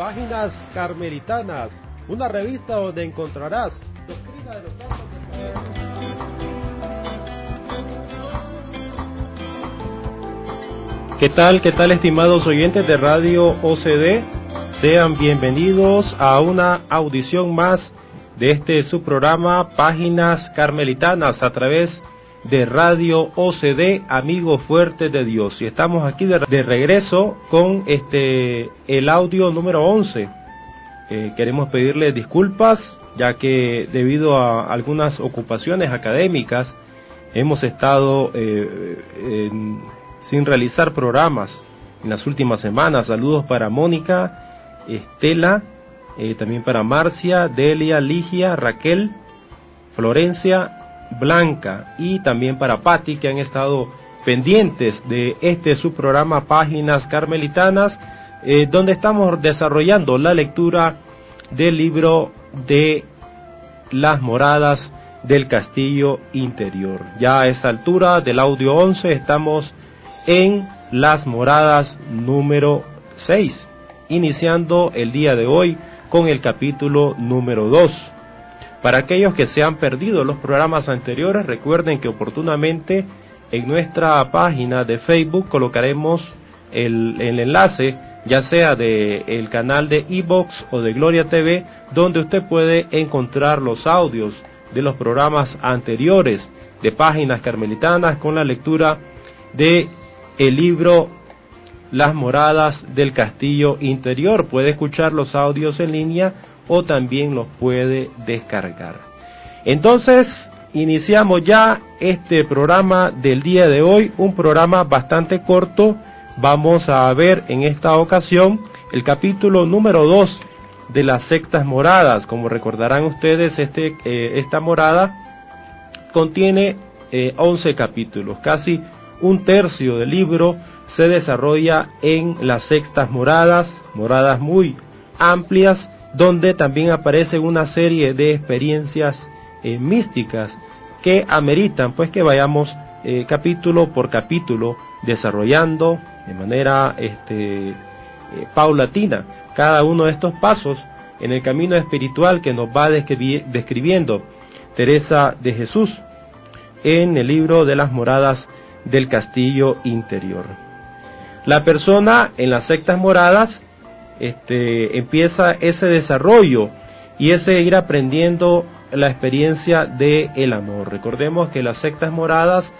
Páginas Carmelitanas, una revista donde encontrarás doctrina de los santos ¿Qué tal, qué tal estimados oyentes de Radio OCD? Sean bienvenidos a una audición más de este subprograma Páginas Carmelitanas a través de Radio OCD, Amigos Fuertes de Dios. Y estamos aquí de, regreso con este el audio número 11. Eh, queremos pedirle disculpas ya que debido a algunas ocupaciones académicas hemos estado eh, sin realizar programas en las últimas semanas. Saludos para Mónica, Estela, eh, también para Marcia, Delia, Ligia, Raquel, Florencia, Blanca y también para Patti que han estado pendientes de este subprograma Páginas Carmelitanas, eh, donde estamos desarrollando la lectura del libro de las moradas del castillo interior. Ya a esa altura del audio 11 estamos en las moradas número 6, iniciando el día de hoy con el capítulo número 2. Para aquellos que se han perdido los programas anteriores, recuerden que oportunamente en nuestra página de Facebook colocaremos el, enlace, ya sea del el canal de Evox o de Gloria TV, donde usted puede encontrar los audios de los programas anteriores de páginas carmelitanas con la lectura de el libro las moradas del castillo interior. Puede escuchar los audios en línea o también los puede descargar. Entonces, iniciamos ya este programa del día de hoy, un programa bastante corto. Vamos a ver en esta ocasión el capítulo número 2 de las sextas moradas. Como recordarán ustedes, este, eh, esta morada contiene 11 eh, capítulos, casi un tercio del libro se desarrolla en las sextas moradas, moradas muy amplias, donde también aparecen una serie de experiencias eh, místicas que ameritan pues que vayamos eh, capítulo por capítulo desarrollando de manera este, eh, paulatina cada uno de estos pasos en el camino espiritual que nos va describiendo Teresa de Jesús en el libro de las moradas del castillo interior. La persona en las sectas moradas este, empieza ese desarrollo y ese ir aprendiendo la experiencia del el amor. Recordemos que las sectas moradas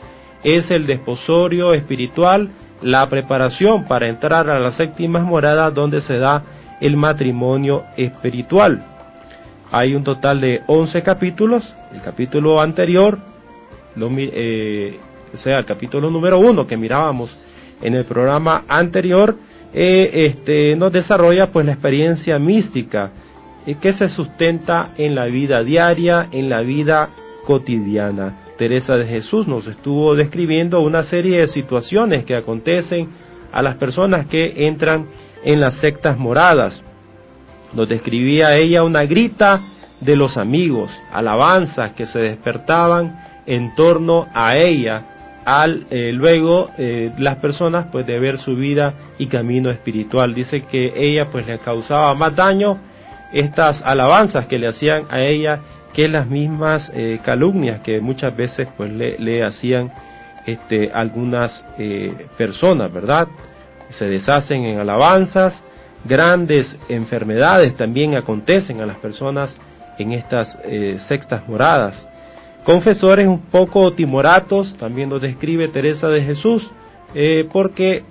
es el desposorio espiritual, la preparación para entrar a las séptimas moradas donde se da el matrimonio espiritual. Hay un total de 11 capítulos. El capítulo anterior, lo, eh, o sea, el capítulo número 1 que mirábamos en el programa anterior, eh, este, nos desarrolla pues la experiencia mística eh, que se sustenta en la vida diaria, en la vida cotidiana. Teresa de Jesús nos estuvo describiendo una serie de situaciones que acontecen a las personas que entran en las sectas moradas. Nos describía ella una grita de los amigos, alabanzas que se despertaban en torno a ella al eh, luego eh, las personas pues de ver su vida y camino espiritual. Dice que ella pues le causaba más daño estas alabanzas que le hacían a ella que las mismas eh, calumnias que muchas veces pues le, le hacían este algunas personas verdad se deshacen en alabanzas grandes enfermedades también acontecen a las personas en estas sextas moradas confesores un poco timoratos, también lo describe Teresa de Jesús, eh, porque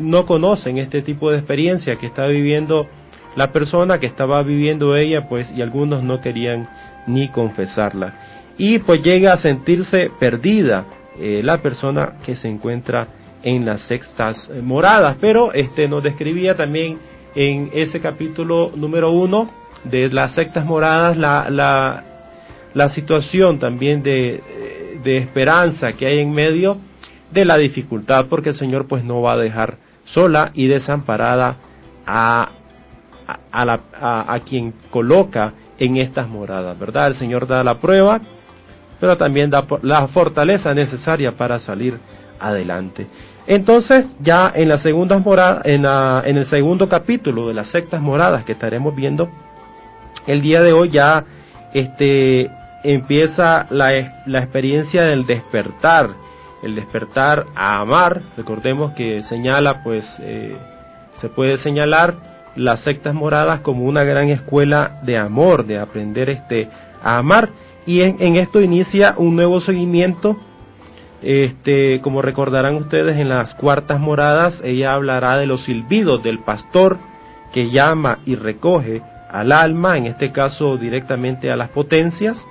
no conocen este tipo de experiencia que está viviendo la persona que estaba viviendo ella, pues, y algunos no querían ni confesarla. Y pues llega a sentirse perdida eh, la persona que se encuentra en las sextas moradas, pero este nos describía también en ese capítulo número uno de las sectas moradas la la situación también de, eh, de esperanza que hay en medio de la dificultad, porque el Señor pues no va a dejar sola y desamparada a, a, la, a, quien coloca en estas moradas, ¿verdad? El Señor da la prueba, pero también da la fortaleza necesaria para salir adelante. Entonces, ya en las segundas moradas, en, la, en el segundo capítulo de las sectas moradas que estaremos viendo el día de hoy, ya este empieza la, la experiencia del despertar, el despertar a amar, recordemos que señala, pues eh, se puede señalar las sectas moradas como una gran escuela de amor, de aprender este, a amar, y en, en esto inicia un nuevo seguimiento, este, como recordarán ustedes en las cuartas moradas, ella hablará de los silbidos del pastor que llama y recoge al alma, en este caso directamente a las potencias,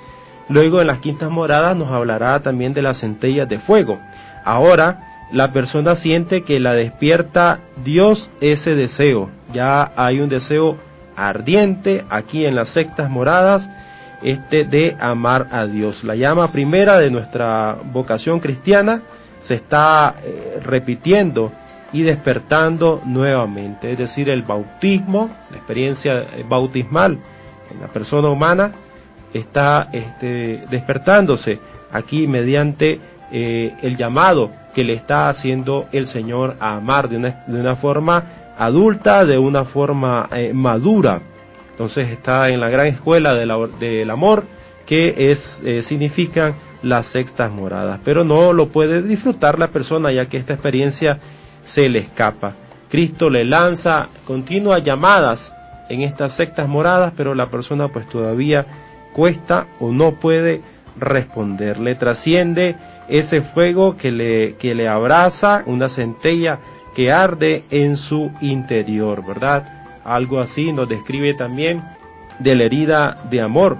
Luego en las quintas moradas nos hablará también de las centellas de fuego. Ahora la persona siente que la despierta Dios ese deseo. Ya hay un deseo ardiente aquí en las sextas moradas este de amar a Dios. La llama primera de nuestra vocación cristiana se está eh, repitiendo y despertando nuevamente, es decir, el bautismo, la experiencia eh, bautismal en la persona humana está este, despertándose aquí mediante eh, el llamado que le está haciendo el Señor a amar de una, de una forma adulta, de una forma eh, madura. Entonces está en la gran escuela del amor que es, eh, significan las sextas moradas, pero no lo puede disfrutar la persona ya que esta experiencia se le escapa. Cristo le lanza continuas llamadas en estas sextas moradas, pero la persona pues todavía cuesta o no puede responder. Le trasciende ese fuego que le, que le abraza, una centella que arde en su interior, ¿verdad? Algo así nos describe también de la herida de amor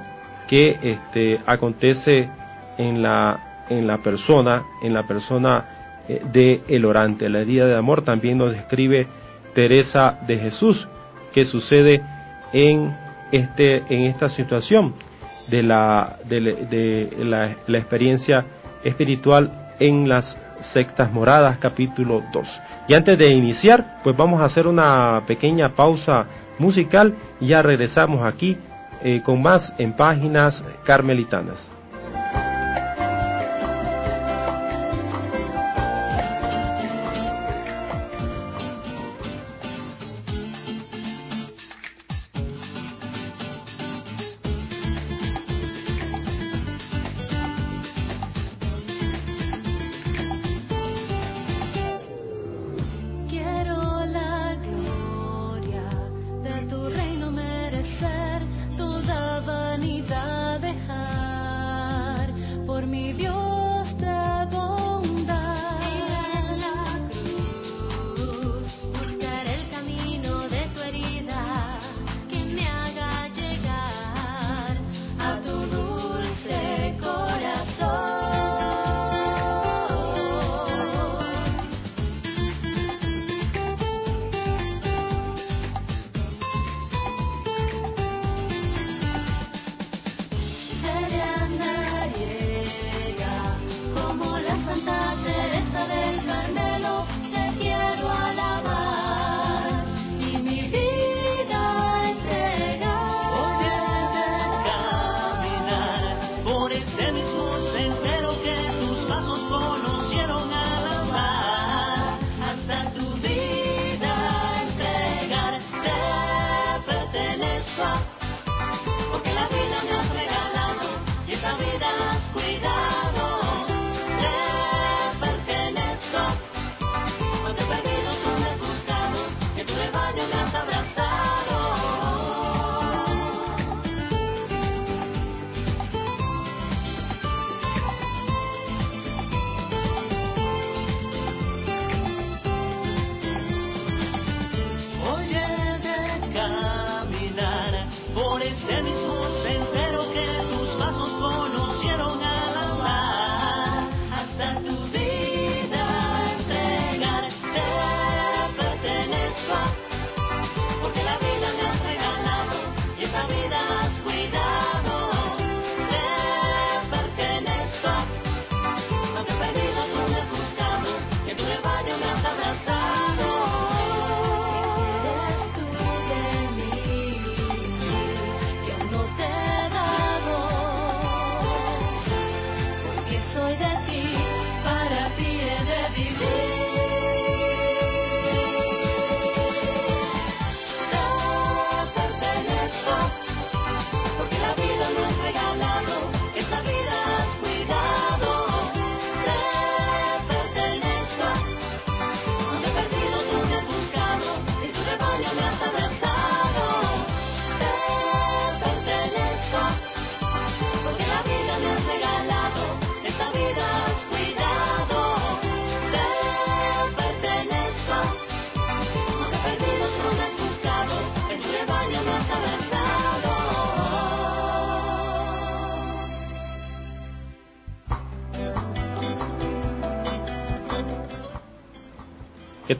que este, acontece en la, en la persona, en la persona eh, de el orante. La herida de amor también nos describe Teresa de Jesús, que sucede en, este, en esta situación de la, de, la, la experiencia espiritual en las sextas moradas, capítulo 2. Y antes de iniciar, pues vamos a hacer una pequeña pausa musical y ya regresamos aquí eh, con más en páginas carmelitanas.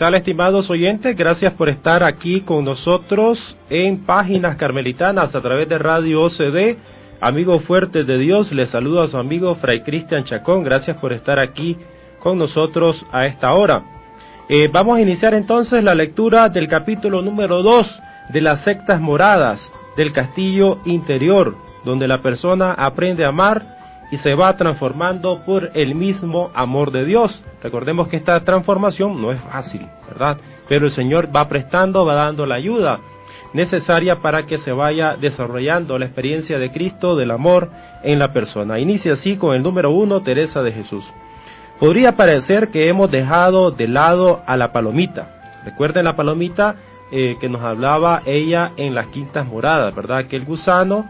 Estimados oyentes? Gracias por estar aquí con nosotros en Páginas Carmelitanas a través de Radio OCD. Amigos fuertes de Dios, les saludo a su amigo Fray Cristian Chacón. Gracias por estar aquí con nosotros a esta hora. Eh, vamos a iniciar entonces la lectura del capítulo número 2 de las sectas moradas del castillo interior, donde la persona aprende a amar y se va transformando por el mismo amor de Dios. Recordemos que esta transformación no es fácil, ¿verdad? Pero el Señor va prestando, va dando la ayuda necesaria para que se vaya desarrollando la experiencia de Cristo, del amor en la persona. Inicia así con el número uno, Teresa de Jesús. Podría parecer que hemos dejado de lado a la palomita. Recuerden la palomita eh, que nos hablaba ella en las quintas moradas, ¿verdad? Que el gusano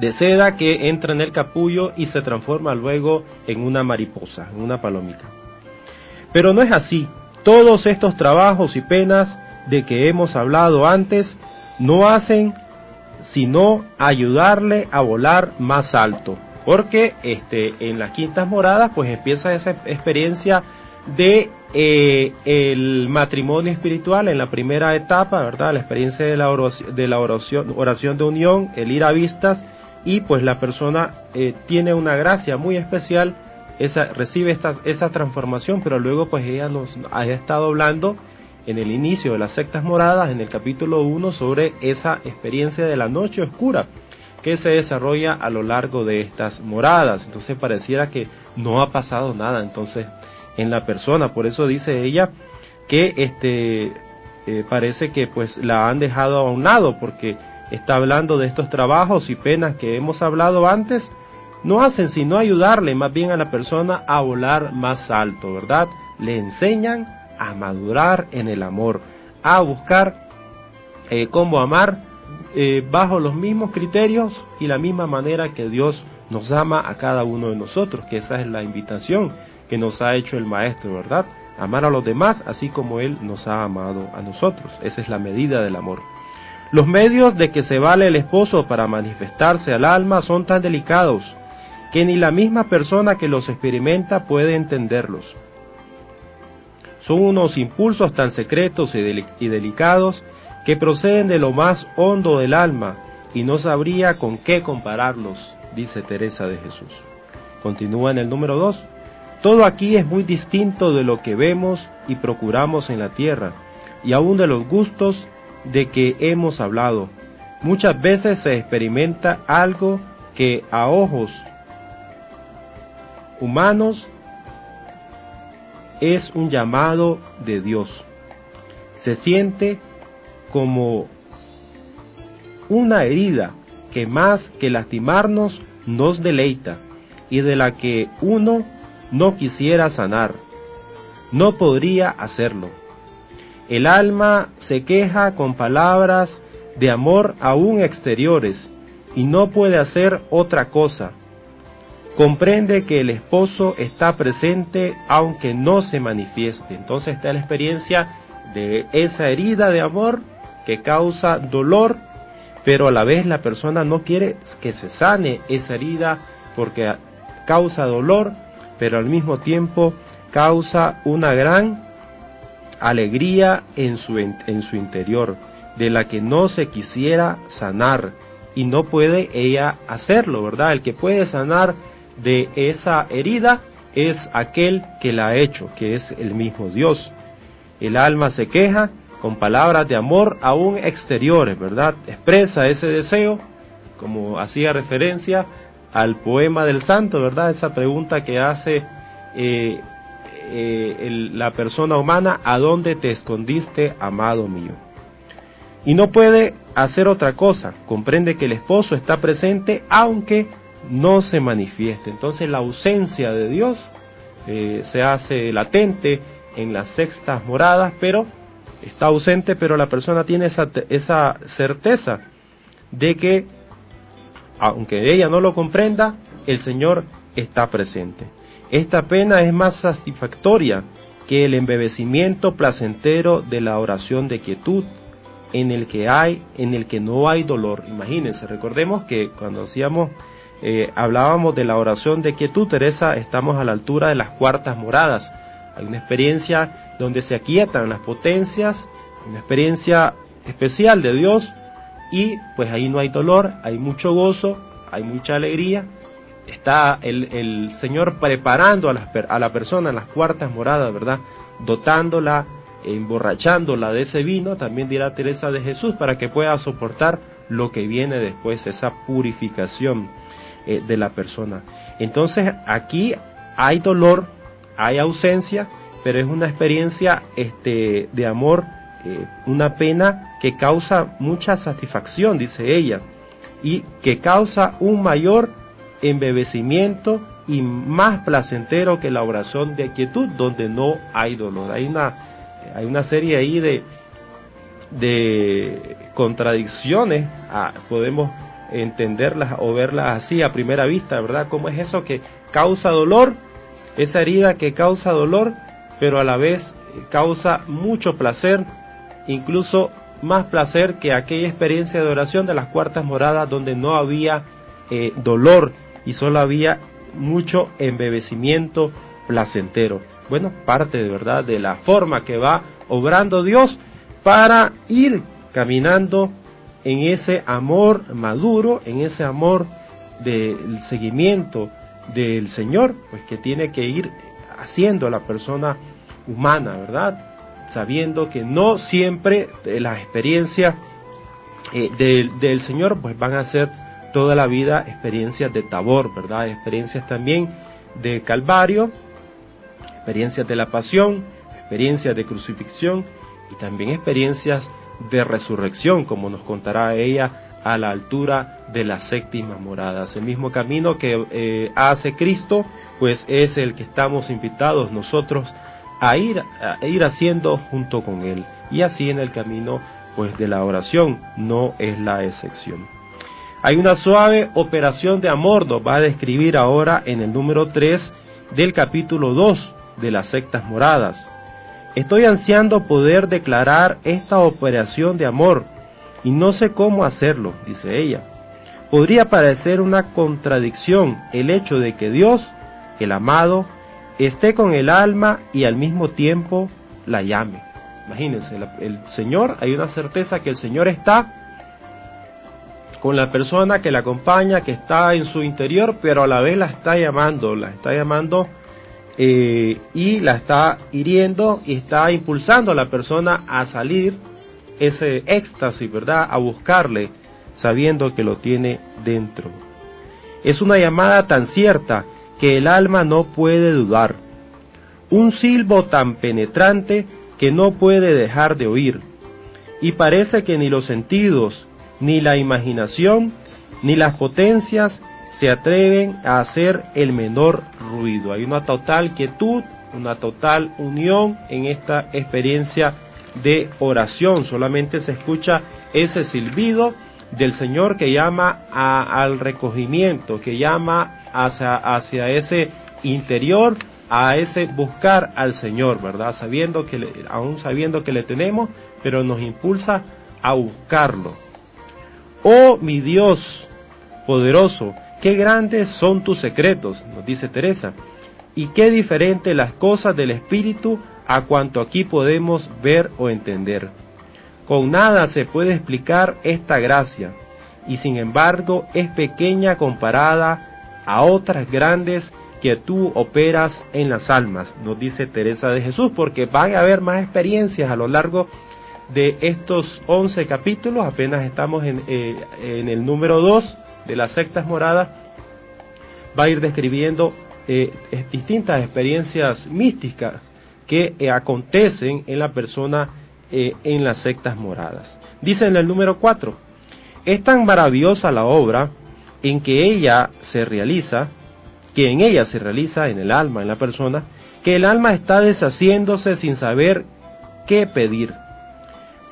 de seda que entra en el capullo y se transforma luego en una mariposa, en una palomita. Pero no es así. Todos estos trabajos y penas de que hemos hablado antes no hacen sino ayudarle a volar más alto. Porque este, en las quintas moradas pues empieza esa experiencia de eh, el matrimonio espiritual en la primera etapa, ¿verdad? La experiencia de la oración, de la oración, oración de unión, el ir a vistas y pues la persona eh, tiene una gracia muy especial, esa, recibe esta, esa transformación, pero luego pues ella nos ha estado hablando en el inicio de las sectas moradas, en el capítulo 1, sobre esa experiencia de la noche oscura que se desarrolla a lo largo de estas moradas. Entonces pareciera que no ha pasado nada entonces en la persona. Por eso dice ella que este eh, parece que pues la han dejado a un lado porque está hablando de estos trabajos y penas que hemos hablado antes, no hacen sino ayudarle más bien a la persona a volar más alto, ¿verdad? Le enseñan a madurar en el amor, a buscar eh, cómo amar eh, bajo los mismos criterios y la misma manera que Dios nos ama a cada uno de nosotros, que esa es la invitación que nos ha hecho el Maestro, ¿verdad? Amar a los demás así como Él nos ha amado a nosotros. Esa es la medida del amor. Los medios de que se vale el esposo para manifestarse al alma son tan delicados que ni la misma persona que los experimenta puede entenderlos. Son unos impulsos tan secretos y, delicados que proceden de lo más hondo del alma y no sabría con qué compararlos, dice Teresa de Jesús. Continúa en el número 2. Todo aquí es muy distinto de lo que vemos y procuramos en la tierra, y aun de los gustos de que hemos hablado. Muchas veces se experimenta algo que a ojos humanos es un llamado de Dios. Se siente como una herida que más que lastimarnos nos deleita y de la que uno no quisiera sanar. No podría hacerlo el alma se queja con palabras de amor aún exteriores y no puede hacer otra cosa. Comprende que el esposo está presente aunque no se manifieste. Entonces está la experiencia de esa herida de amor que causa dolor, pero a la vez la persona no quiere que se sane esa herida porque causa dolor, pero al mismo tiempo causa una gran alegría en su, en su interior, de la que no se quisiera sanar y no puede ella hacerlo, ¿verdad? El que puede sanar de esa herida es aquel que la ha hecho, que es el mismo Dios. El alma se queja con palabras de amor aún exteriores, ¿verdad? Expresa ese deseo, como hacía referencia al poema del santo, ¿verdad? Esa pregunta que hace eh, eh, la persona humana, ¿a dónde te escondiste, amado mío? Y no puede hacer otra cosa, comprende que el esposo está presente aunque no se manifieste. Entonces la ausencia de Dios eh, se hace latente en las sextas moradas, pero está ausente, pero la persona tiene esa, esa certeza de que, aunque ella no lo comprenda, el Señor está presente. Esta pena es más satisfactoria que el embebecimiento placentero de la oración de quietud en el que hay, en el que no hay dolor. Imagínense, recordemos que cuando hacíamos, eh, hablábamos de la oración de quietud, Teresa, estamos a la altura de las cuartas moradas. Hay una experiencia donde se aquietan las potencias, una experiencia especial de Dios y pues ahí no hay dolor, hay mucho gozo, hay mucha alegría. Está el, Señor preparando a la, a la persona en las cuartas moradas, ¿verdad? Dotándola, emborrachándola de ese vino, también dirá Teresa de Jesús, para que pueda soportar lo que viene después, esa purificación eh, de la persona. Entonces aquí hay dolor, hay ausencia, pero es una experiencia este, de amor, eh, una pena que causa mucha satisfacción, dice ella, y que causa un mayor embebecimiento y más placentero que la oración de quietud donde no hay dolor. Hay una, hay una serie ahí de, de contradicciones, ah, podemos entenderlas o verlas así a primera vista, ¿verdad? ¿Cómo es eso que causa dolor? Esa herida que causa dolor, pero a la vez causa mucho placer, incluso más placer que aquella experiencia de oración de las cuartas moradas donde no había eh, dolor y solo había mucho embebecimiento placentero. Bueno, parte de verdad de la forma que va obrando Dios para ir caminando en ese amor maduro, en ese amor del seguimiento del Señor, pues que tiene que ir haciendo la persona humana, ¿verdad? Sabiendo que no siempre las experiencias eh, del, del, Señor pues van a ser toda la vida experiencias de tabor, ¿verdad? Experiencias también de Calvario, experiencias de la pasión, experiencias de crucifixión y también experiencias de resurrección, como nos contará ella a la altura de las séptimas moradas. El mismo camino que eh, hace Cristo, pues es el que estamos invitados nosotros a ir, a ir haciendo junto con Él. Y así en el camino, pues de la oración no es la excepción. Hay una suave operación de amor, nos va a describir ahora en el número 3 del capítulo 2 de las sectas moradas. Estoy ansiando poder declarar esta operación de amor y no sé cómo hacerlo, dice ella. Podría parecer una contradicción el hecho de que Dios, el amado, esté con el alma y al mismo tiempo la llame. Imagínense, el Señor, hay una certeza que el Señor está con la persona que la acompaña, que está en su interior, pero a la vez la está llamando, la está llamando eh, y la está hiriendo y está impulsando a la persona a salir ese éxtasis, ¿verdad? A buscarle sabiendo que lo tiene dentro. Es una llamada tan cierta que el alma no puede dudar. Un silbo tan penetrante que no puede dejar de oír. Y parece que ni los sentidos, ni la imaginación, ni las potencias se atreven a hacer el menor ruido. Hay una total quietud, una total unión en esta experiencia de oración. Solamente se escucha ese silbido del Señor que llama al recogimiento, que llama hacia, hacia ese interior, a ese buscar al Señor, ¿verdad? Sabiendo que aún sabiendo que le tenemos, pero nos impulsa a buscarlo. Oh mi Dios poderoso, Qué grandes son tus secretos, nos dice Teresa, y qué diferentes las cosas del Espíritu a cuanto aquí podemos ver o entender. Con nada se puede explicar esta gracia, y sin embargo es pequeña comparada a otras grandes que tú operas en las almas, nos dice Teresa de Jesús, porque van a haber más experiencias a lo largo de estos 11 capítulos, apenas estamos en, eh, en el número 2 de las sectas moradas, va a ir describiendo eh, distintas experiencias místicas que eh, acontecen en la persona en las sectas moradas. Dice en el número 4, es tan maravillosa la obra en que ella se realiza, que en ella se realiza en el alma, en la persona, que el alma está deshaciéndose sin saber qué pedir.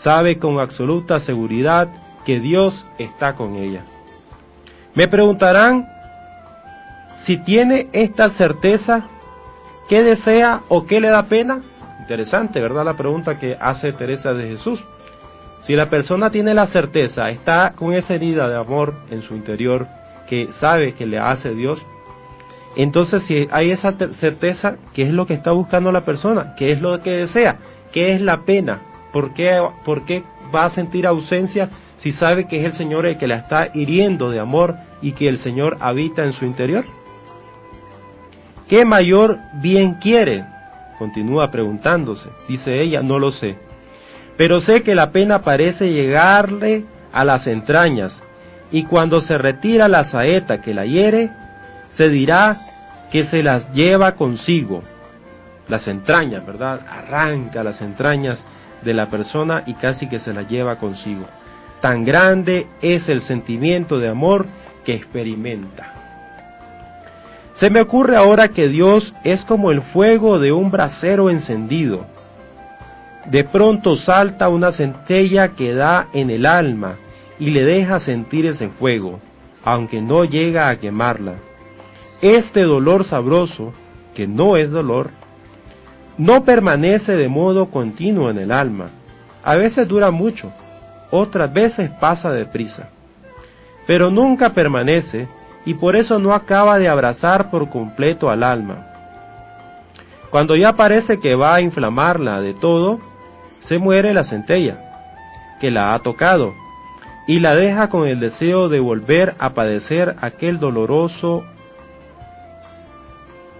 Sabe con absoluta seguridad que Dios está con ella. Me preguntarán si tiene esta certeza, ¿qué desea o qué le da pena? Interesante, ¿verdad? La pregunta que hace Teresa de Jesús. Si la persona tiene la certeza, está con esa herida de amor en su interior que sabe que le hace Dios, Entonces, si hay esa certeza, ¿qué es lo que está buscando la persona? ¿Qué es lo que desea? ¿Qué es la pena? ¿Por qué, por qué va a sentir ausencia si sabe que es el Señor el que la está hiriendo de amor y que el Señor habita en su interior? ¿Qué mayor bien quiere? Continúa preguntándose. Dice ella, no lo sé. Pero sé que la pena parece llegarle a las entrañas, y cuando se retira la saeta que la hiere, se dirá que se las lleva consigo. Las entrañas, ¿verdad? Arranca las entrañas de la persona y casi que se las lleva consigo. Tan grande es el sentimiento de amor que experimenta. Se me ocurre ahora que Dios es como el fuego de un brasero encendido. De pronto salta una centella que da en el alma y le deja sentir ese fuego, aunque no llega a quemarla. Este dolor sabroso, que no es dolor, no permanece de modo continuo en el alma. A veces dura mucho, otras veces pasa deprisa. Pero nunca permanece y por eso no acaba de abrazar por completo al alma. Cuando ya parece que va a inflamarla de todo, se muere la centella, que la ha tocado, y la deja con el deseo de volver a padecer aquel doloroso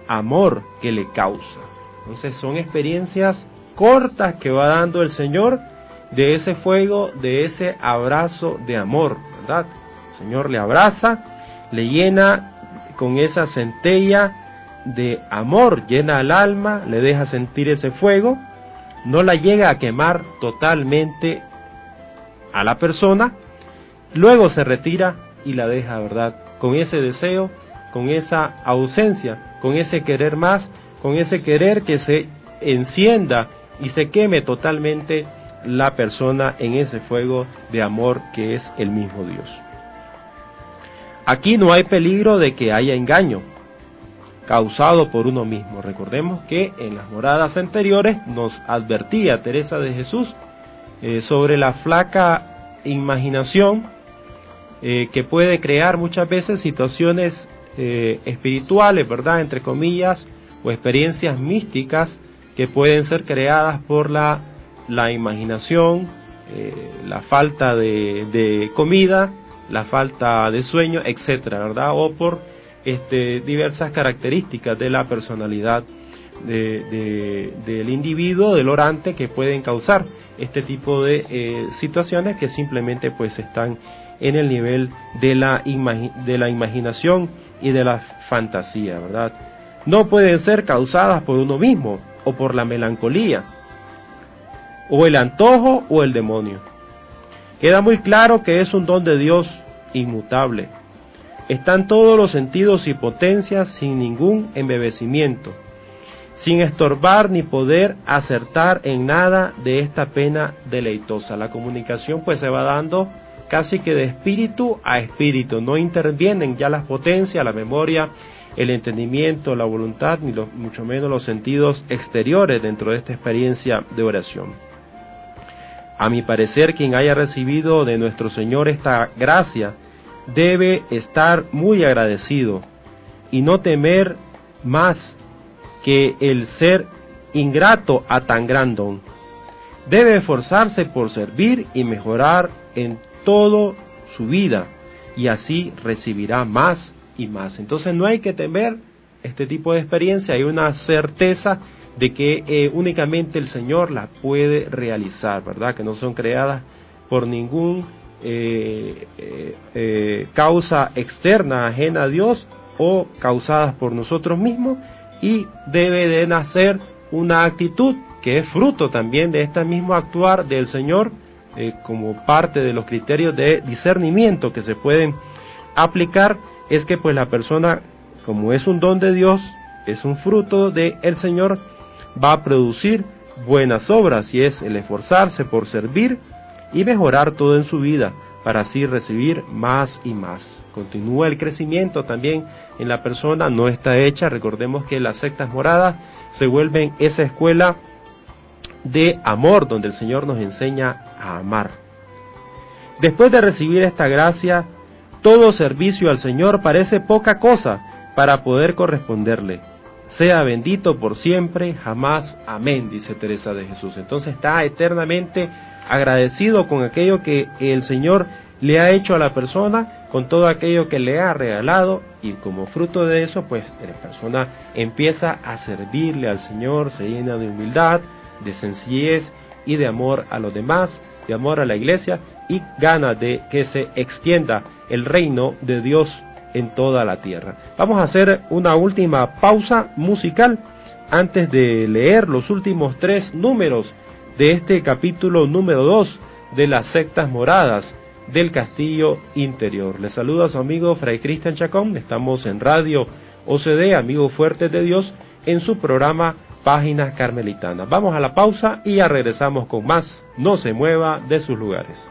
amor que le causa. Entonces son experiencias cortas que va dando el Señor de ese fuego, de ese abrazo de amor, ¿verdad? El Señor le abraza le llena con esa centella de amor, llena al alma, le deja sentir ese fuego, no la llega a quemar totalmente a la persona, luego se retira y la deja, ¿verdad? Con ese deseo, con esa ausencia, con ese querer más, con ese querer que se encienda y se queme totalmente la persona en ese fuego de amor que es el mismo Dios. Aquí no hay peligro de que haya engaño causado por uno mismo. Recordemos que en las moradas anteriores nos advertía Teresa de Jesús eh, sobre la flaca imaginación eh, que puede crear muchas veces situaciones eh, espirituales, ¿verdad? Entre comillas, o experiencias místicas que pueden ser creadas por la, la imaginación, la falta de, de comida, la falta de sueño, etcétera, ¿verdad? O por este, diversas características de la personalidad del individuo, del orante, que pueden causar este tipo de eh, situaciones que simplemente pues están en el nivel de la, de la imaginación y de la fantasía, ¿verdad? No pueden ser causadas por uno mismo o por la melancolía, o el antojo o el demonio. Queda muy claro que es un don de Dios inmutable. Están todos los sentidos y potencias sin ningún embebecimiento, sin estorbar ni poder acertar en nada de esta pena deleitosa. La comunicación pues se va dando casi que de espíritu a espíritu, no intervienen ya las potencias, la memoria, el entendimiento, la voluntad, ni mucho menos los sentidos exteriores dentro de esta experiencia de oración. A mi parecer, quien haya recibido de nuestro Señor esta gracia debe estar muy agradecido y no temer más que el ser ingrato a tan gran don. Debe esforzarse por servir y mejorar en todo su vida y así recibirá más y más. Entonces no hay que temer este tipo de experiencia, hay una certeza de que eh, únicamente el Señor la puede realizar, ¿verdad? Que no son creadas por ningún eh, eh, causa externa ajena a Dios o causadas por nosotros mismos y debe de nacer una actitud que es fruto también de este mismo actuar del Señor como parte de los criterios de discernimiento que se pueden aplicar es que pues la persona como es un don de Dios es un fruto del el Señor va a producir buenas obras y es el esforzarse por servir y mejorar todo en su vida para así recibir más y más. Continúa el crecimiento también en la persona, no está hecha, recordemos que las sectas moradas se vuelven esa escuela de amor donde el Señor nos enseña a amar. Después de recibir esta gracia, todo servicio al Señor parece poca cosa para poder corresponderle. Sea bendito por siempre, jamás. Amén, dice Teresa de Jesús. Entonces está eternamente agradecido con aquello que el Señor le ha hecho a la persona, con todo aquello que le ha regalado y como fruto de eso, pues la persona empieza a servirle al Señor, se llena de humildad, de sencillez y de amor a los demás, de amor a la iglesia y gana de que se extienda el reino de Dios en toda la tierra. Vamos a hacer una última pausa musical antes de leer los últimos tres números de este capítulo número 2 de las sectas moradas del castillo interior. Le saluda a su amigo Fray Cristian Chacón, estamos en Radio OCD, Amigos Fuertes de Dios, en su programa Páginas Carmelitanas. Vamos a la pausa y ya regresamos con más. No se mueva de sus lugares.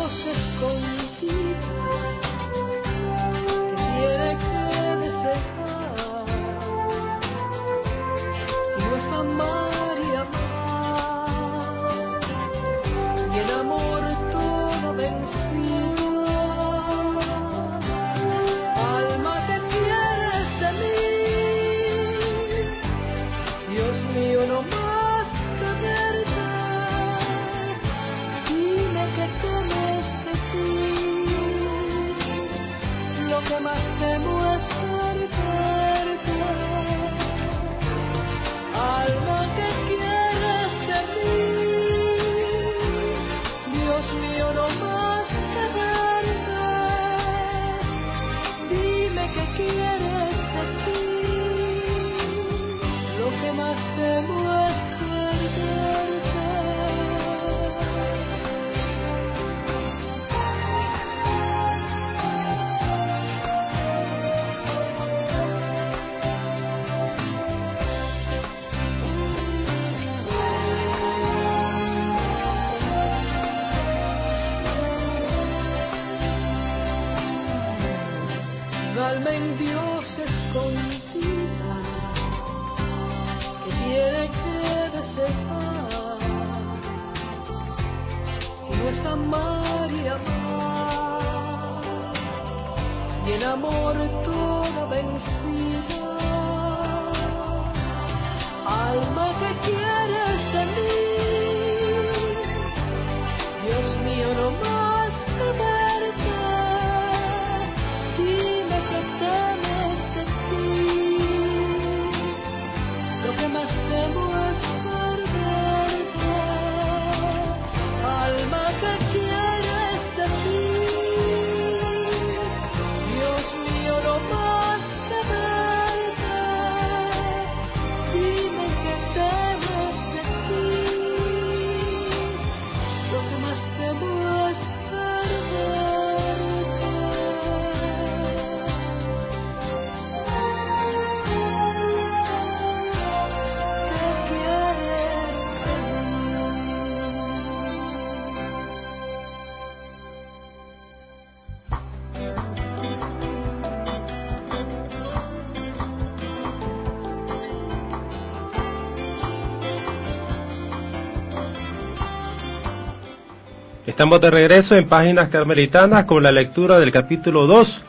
Estamos de regreso en Páginas Carmelitanas con la lectura del capítulo 2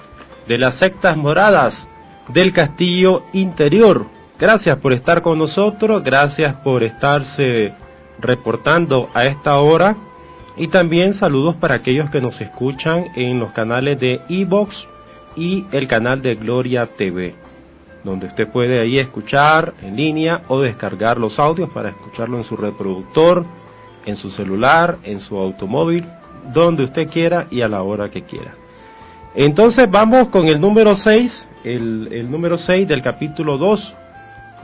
de las sectas moradas del castillo interior. Gracias por estar con nosotros, gracias por estarse reportando a esta hora y también saludos para aquellos que nos escuchan en los canales de Evox y el canal de Gloria TV, donde usted puede ahí escuchar en línea o descargar los audios para escucharlo en su reproductor, en su celular, en su automóvil, donde usted quiera y a la hora que quiera. Entonces vamos con el número 6, el, número 6 del capítulo 2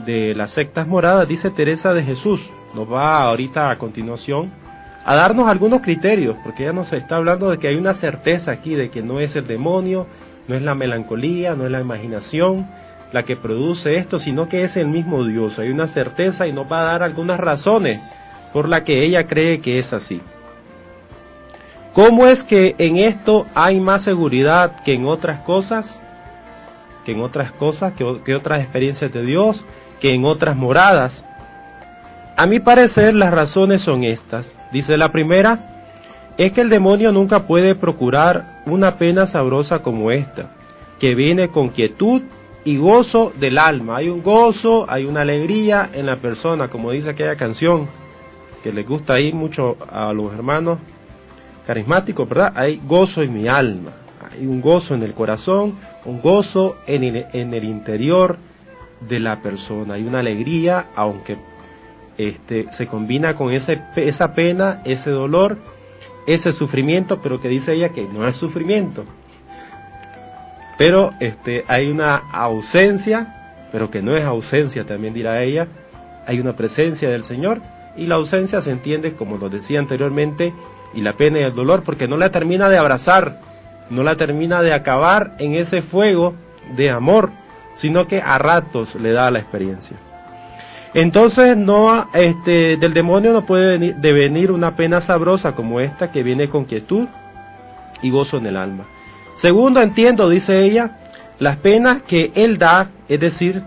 de las sectas moradas, dice Teresa de Jesús, nos va ahorita a continuación a darnos algunos criterios, porque ella nos está hablando de que hay una certeza aquí de que no es el demonio, no es la melancolía, no es la imaginación la que produce esto, sino que es el mismo Dios. Hay una certeza y nos va a dar algunas razones por la que ella cree que es así. ¿Cómo es que en esto hay más seguridad que en otras cosas? Que en otras cosas, que, otras experiencias de Dios, que en otras moradas. A mi parecer las razones son estas. Dice la primera, es que el demonio nunca puede procurar una pena sabrosa como esta, que viene con quietud y gozo del alma. Hay un gozo, hay una alegría en la persona, como dice aquella canción que les gusta ahí mucho a los hermanos carismáticos, ¿verdad? Hay gozo en mi alma, hay un gozo en el corazón, un gozo en el, en el interior de la persona, hay una alegría, aunque este, se combina con ese, esa pena, ese dolor, ese sufrimiento, pero que dice ella que no es sufrimiento. Pero este, hay una ausencia, pero que no es ausencia, también dirá ella, hay una presencia del Señor y la ausencia se entiende, como lo decía anteriormente, y la pena y el dolor, porque no la termina de abrazar, no la termina de acabar en ese fuego de amor, sino que a ratos le da la experiencia. Entonces no, este, del demonio no puede devenir una pena sabrosa como esta que viene con quietud y gozo en el alma. Segundo, entiendo, dice ella, las penas que él da, es decir,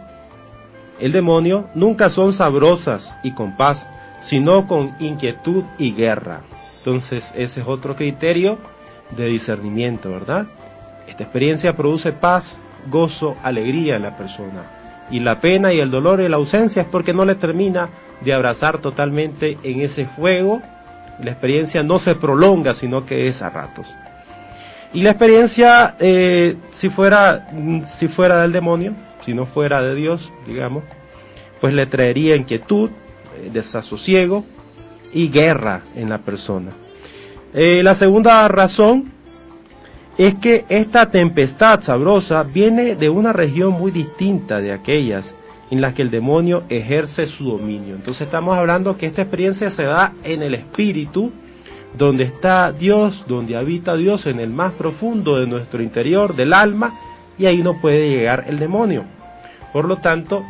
el demonio, nunca son sabrosas y con paz, sino con inquietud y guerra. Entonces, ese es otro criterio de discernimiento, ¿verdad? Esta experiencia produce paz, gozo, alegría en la persona. Y la pena y el dolor y la ausencia es porque no le termina de abrazar totalmente en ese fuego. La experiencia no se prolonga, sino que es a ratos. Y la experiencia, eh, si, fuera, si fuera del demonio, si no fuera de Dios, digamos, pues le traería inquietud, desasosiego y guerra en la persona. Eh, la segunda razón es que esta tempestad sabrosa viene de una región muy distinta de aquellas en las que el demonio ejerce su dominio. Entonces estamos hablando que esta experiencia se da en el espíritu, donde está Dios, donde habita Dios en el más profundo de nuestro interior, del alma, y ahí no puede llegar el demonio. Por lo tanto,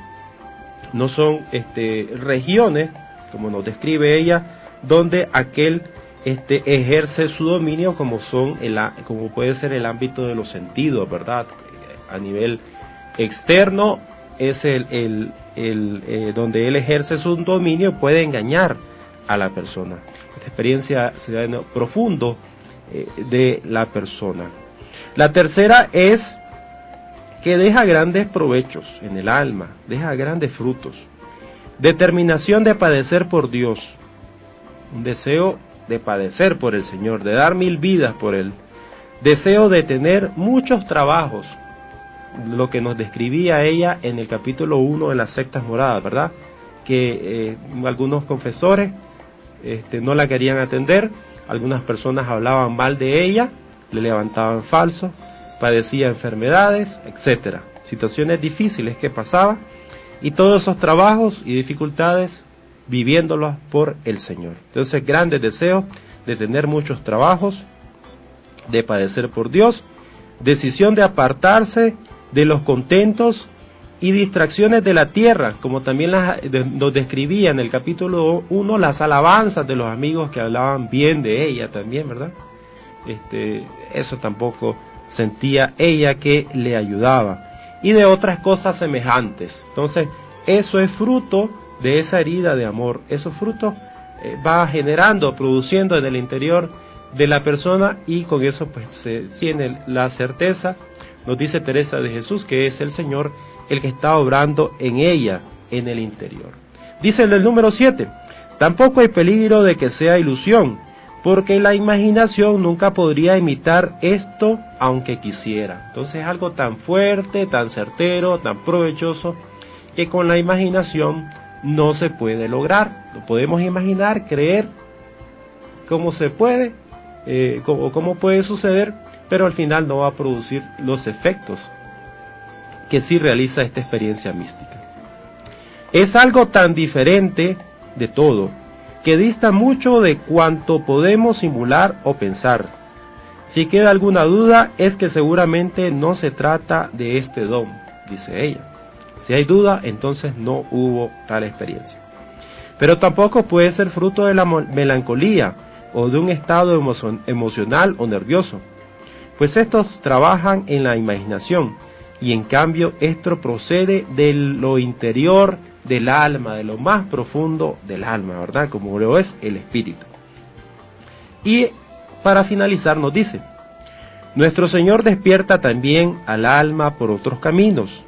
no son este, regiones, como nos describe ella, donde aquel este, ejerce su dominio como son el, como puede ser el ámbito de los sentidos, ¿verdad? A nivel externo es el, el, el eh, donde él ejerce su dominio puede engañar a la persona. Esta experiencia se da en profundo eh, de la persona. La tercera es que deja grandes provechos en el alma, deja grandes frutos. Determinación de padecer por Dios, un deseo de padecer por el Señor, de dar mil vidas por Él, deseo de tener muchos trabajos, lo que nos describía ella en el capítulo 1 de las sectas moradas, ¿verdad? Que eh, algunos confesores este, no la querían atender, algunas personas hablaban mal de ella, le levantaban falso, padecía enfermedades, etcétera. Situaciones difíciles que pasaba y todos esos trabajos y dificultades viviéndolos por el Señor. Entonces, grandes deseos de tener muchos trabajos, de padecer por Dios, decisión de apartarse de los contentos y distracciones de la tierra, como también las, nos describía en el capítulo 1 las alabanzas de los amigos que hablaban bien de ella también, ¿verdad? Este, eso tampoco sentía ella que le ayudaba. Y de otras cosas semejantes. Entonces, eso es fruto de esa herida de amor. Esos frutos eh, va generando, produciendo en el interior de la persona y con eso pues se tiene la certeza, nos dice Teresa de Jesús, que es el Señor el que está obrando en ella, en el interior. Dice el número 7, tampoco hay peligro de que sea ilusión, porque la imaginación nunca podría imitar esto aunque quisiera. Entonces es algo tan fuerte, tan certero, tan provechoso, que con la imaginación no se puede lograr. Lo podemos imaginar, creer cómo se puede, eh, cómo, cómo puede suceder, pero al final no va a producir los efectos que sí realiza esta experiencia mística. Es algo tan diferente de todo que dista mucho de cuanto podemos simular o pensar. Si queda alguna duda es que seguramente no se trata de este don, dice ella. Si hay duda, entonces no hubo tal experiencia. Pero tampoco puede ser fruto de la melancolía o de un estado emocional o nervioso, pues estos trabajan en la imaginación y en cambio esto procede de lo interior del alma, de lo más profundo del alma, ¿verdad? Como lo es el espíritu. Y para finalizar nos dice, nuestro Señor despierta también al alma por otros caminos.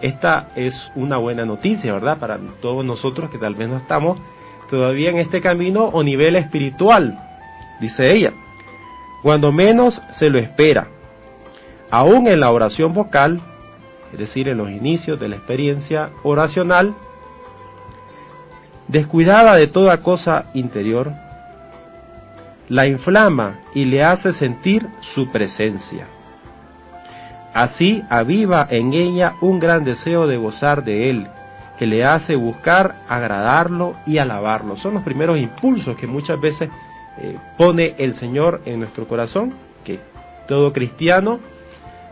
Esta es una buena noticia, ¿verdad? Para todos nosotros que tal vez no estamos todavía en este camino o nivel espiritual, dice ella. Cuando menos se lo espera, aún en la oración vocal, es decir, en los inicios de la experiencia oracional, descuidada de toda cosa interior, la inflama y le hace sentir su presencia. Así aviva en ella un gran deseo de gozar de él, que le hace buscar agradarlo y alabarlo. Son los primeros impulsos que muchas veces eh, pone el Señor en nuestro corazón, que todo cristiano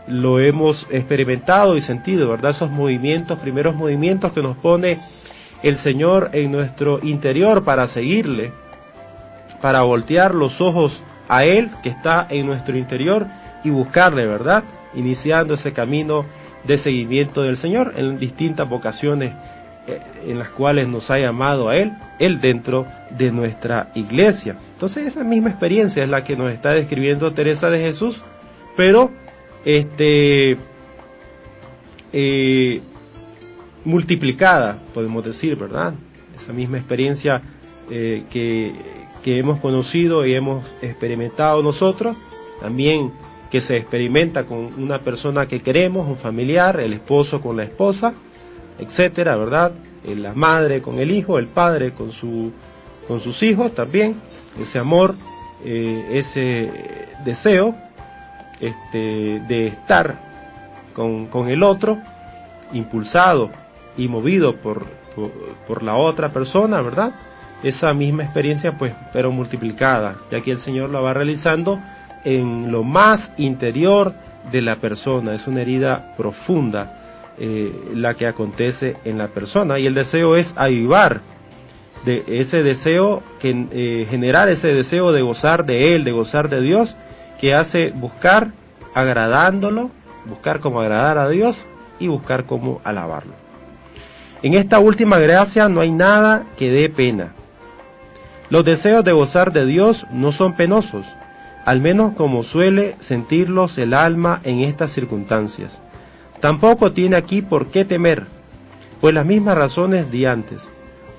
lo hemos experimentado y sentido, ¿verdad? Esos movimientos, primeros movimientos que nos pone el Señor en nuestro interior para seguirle, para voltear los ojos a Él que está en nuestro interior y buscarle, ¿verdad? Iniciando ese camino de seguimiento del Señor en distintas vocaciones eh, en las cuales nos ha llamado a Él, Él dentro de nuestra iglesia. Entonces esa misma experiencia es la que nos está describiendo Teresa de Jesús, pero este, eh, multiplicada, podemos decir, ¿verdad? Esa misma experiencia eh, que, que hemos conocido y hemos experimentado nosotros, también que se experimenta con una persona que queremos, un familiar, el esposo con la esposa, etcétera, ¿verdad? Eh, la madre con el hijo, el padre con, su, con sus hijos también, ese amor, ese deseo este, de estar con, con, el otro, impulsado y movido por, por, la otra persona, ¿verdad? Esa misma experiencia, pues, pero multiplicada, ya que el Señor la va realizando en lo más interior de la persona, es una herida profunda eh, la que acontece en la persona y el deseo es avivar de ese deseo que eh, generar ese deseo de gozar de él de gozar de Dios que hace buscar agradándolo buscar cómo agradar a Dios y buscar cómo alabarlo. En esta última gracia no hay nada que dé pena. Los deseos de gozar de Dios no son penosos al menos como suele sentirlos el alma en estas circunstancias. Tampoco tiene aquí por qué temer, pues las mismas razones de antes,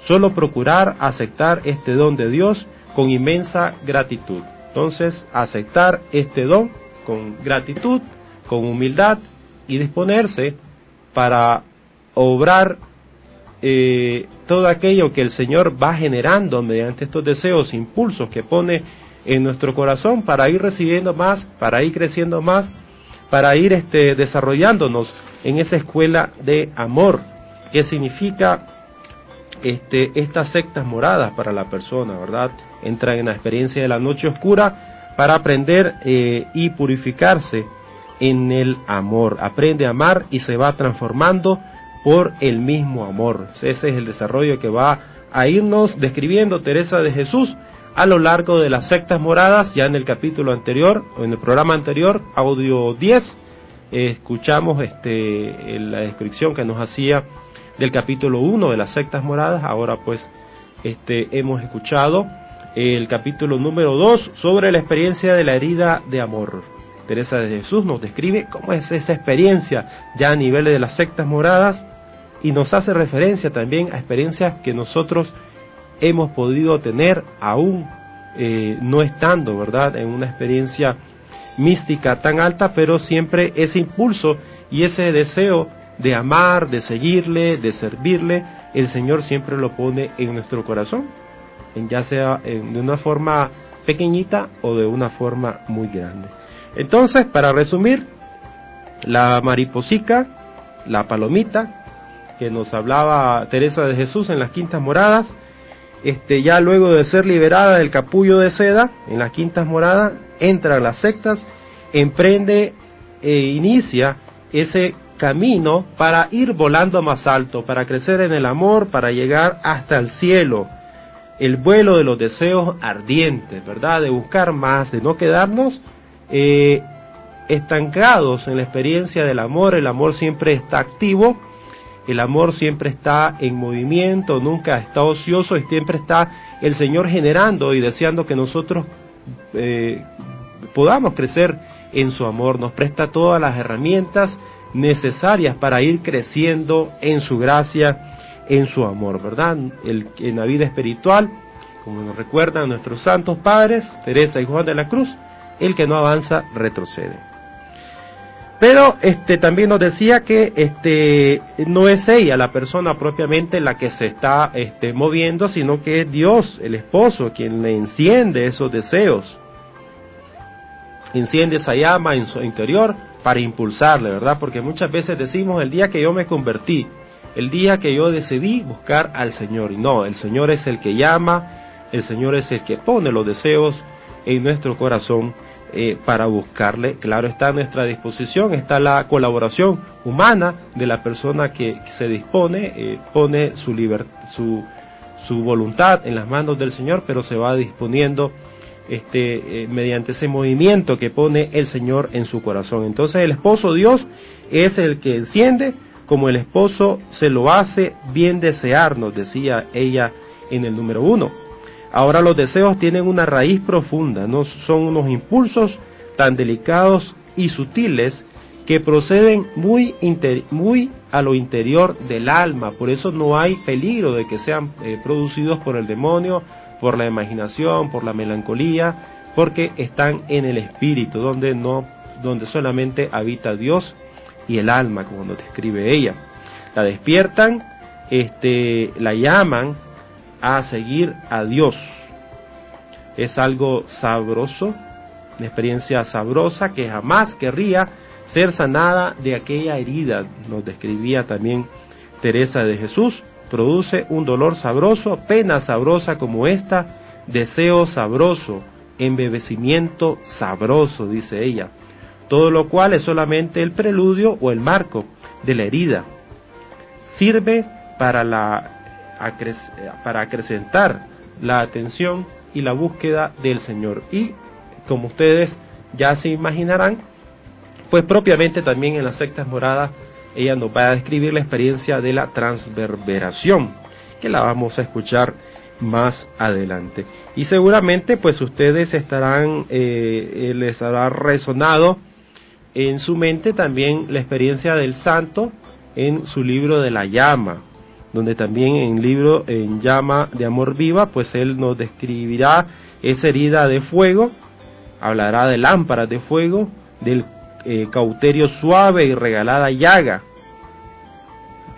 solo procurar aceptar este don de Dios con inmensa gratitud. Entonces, aceptar este don con gratitud, con humildad y disponerse para obrar eh, todo aquello que el Señor va generando mediante estos deseos, impulsos que pone en nuestro corazón para ir recibiendo más, para ir creciendo más para ir este, desarrollándonos en esa escuela de amor, que significa este, estas sectas moradas para la persona, ¿verdad? Entra en la experiencia de la noche oscura para aprender eh, y purificarse en el amor. Aprende a amar y se va transformando por el mismo amor. Ese es el desarrollo que va a irnos describiendo Teresa de Jesús a lo largo de las sectas moradas, ya en el capítulo anterior, en el programa anterior, audio 10, escuchamos este, la descripción que nos hacía del capítulo 1 de las sectas moradas, ahora pues este, hemos escuchado el capítulo número 2 sobre la experiencia de la herida de amor. Teresa de Jesús nos describe cómo es esa experiencia ya a nivel de las sectas moradas y nos hace referencia también a experiencias que nosotros hemos podido tener aún eh, no estando, ¿verdad?, en una experiencia mística tan alta, pero siempre ese impulso y ese deseo de amar, de seguirle, de servirle, el Señor siempre lo pone en nuestro corazón, ya sea de una forma pequeñita o de una forma muy grande. Entonces, para resumir, la mariposica, la palomita, que nos hablaba Teresa de Jesús en las quintas moradas, este, ya luego de ser liberada del capullo de seda en las quintas moradas, entra a las sectas, emprende e inicia ese camino para ir volando más alto, para crecer en el amor, para llegar hasta el cielo. El vuelo de los deseos ardientes, ¿verdad? De buscar más, de no quedarnos eh, estancados en la experiencia del amor. El amor siempre está activo, el amor siempre está en movimiento, nunca está ocioso y siempre está el Señor generando y deseando que nosotros eh, podamos crecer en su amor. Nos presta todas las herramientas necesarias para ir creciendo en su gracia, en su amor, ¿verdad? En la vida espiritual, como nos recuerdan nuestros santos padres, Teresa y Juan de la Cruz, el que no avanza retrocede. Pero este también nos decía que este no es ella la persona propiamente la que se está este, moviendo, sino que es Dios, el esposo, quien le enciende esos deseos. Enciende esa llama en su interior para impulsarle, ¿verdad? Porque muchas veces decimos el día que yo me convertí, el día que yo decidí buscar al Señor. Y no, el Señor es el que llama, el Señor es el que pone los deseos en nuestro corazón eh, para buscarle. Claro, está a nuestra disposición, está la colaboración humana de la persona que, se dispone, eh, pone su, su, su voluntad en las manos del Señor, pero se va disponiendo este, eh, mediante ese movimiento que pone el Señor en su corazón. Entonces el esposo Dios es el que enciende, como el esposo se lo hace bien desear, nos decía ella en el número uno. Ahora los deseos tienen una raíz profunda, no son unos impulsos tan delicados y sutiles que proceden muy, a lo interior del alma, por eso no hay peligro de que sean eh, producidos por el demonio por la imaginación, por la melancolía, porque están en el espíritu, donde no, donde solamente habita Dios y el alma, como nos describe ella. La despiertan, este, la llaman a seguir a Dios. Es algo sabroso, una experiencia sabrosa que jamás querría ser sanada de aquella herida, nos describía también Teresa de Jesús produce un dolor sabroso, pena sabrosa como esta, deseo sabroso, embebecimiento sabroso, dice ella. Todo lo cual es solamente el preludio o el marco de la herida. Sirve para, la, para acrecentar la atención y la búsqueda del Señor. Y como ustedes ya se imaginarán, pues propiamente también en las sectas moradas ella nos va a describir la experiencia de la transverberación, que la vamos a escuchar más adelante. Y seguramente pues ustedes estarán, eh, les habrá resonado en su mente también la experiencia del santo en su libro de la llama, donde también en el libro en llama de amor viva, pues él nos describirá esa herida de fuego, hablará de lámparas de fuego, del eh, cauterio suave y regalada llaga,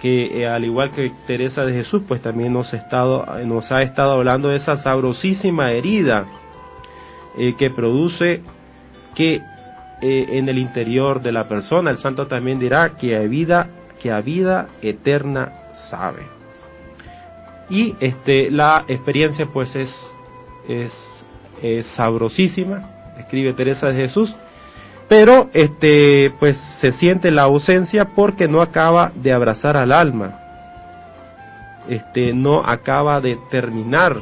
que eh, al igual que Teresa de Jesús, pues también nos, ha estado, nos ha estado hablando de esa sabrosísima herida eh, que produce que en el interior de la persona, el santo también dirá que a vida, que a vida eterna sabe. Y este, la experiencia pues es, es, es sabrosísima, escribe Teresa de Jesús, pero este pues se siente la ausencia porque no acaba de abrazar al alma este no acaba de terminar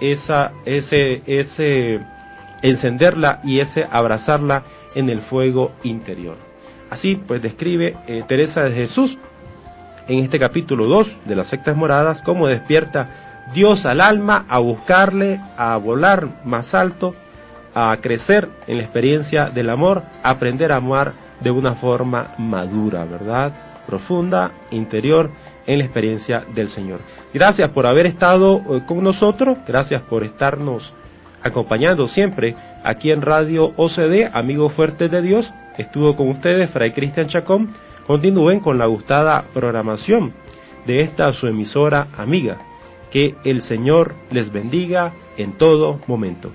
esa ese ese encenderla y ese abrazarla en el fuego interior así pues describe eh, Teresa de Jesús en este capítulo 2 de las sectas moradas cómo despierta Dios al alma, a buscarle, a volar más alto, a crecer en la experiencia del amor, aprender a amar de una forma madura, ¿verdad? Profunda, interior, en la experiencia del Señor. Gracias por haber estado eh, con nosotros, gracias por estarnos acompañando siempre aquí en Radio OCD, Amigos Fuertes de Dios. Estuvo con ustedes Fray Cristian Chacón. Continúen con la gustada programación de esta su emisora amiga. Que el Señor les bendiga en todo momento.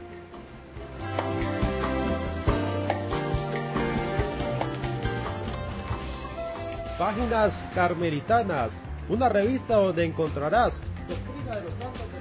Páginas Carmelitanas, una revista donde encontrarás doctrina de los santos